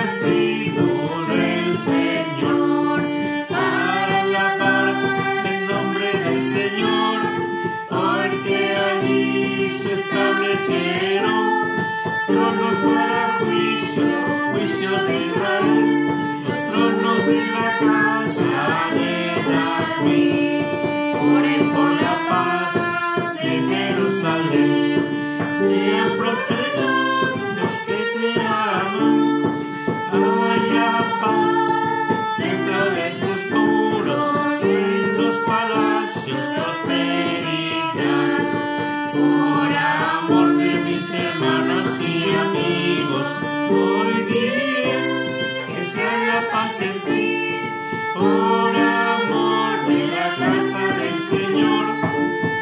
El castigo del Señor, para alabar el nombre del Señor, porque allí se establecieron tronos para juicio, juicio de Israel, los tronos de la casa de David, oren por la paz de Jerusalén, sean prosperos. Por amor de mis hermanos y amigos, hoy diré que se haga paz en ti. Por amor de la casa del Señor,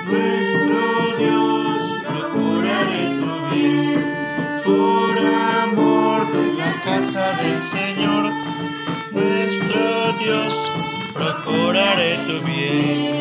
nuestro Dios, procuraré tu bien. Por amor de la casa del Señor, nuestro Dios, procuraré tu bien.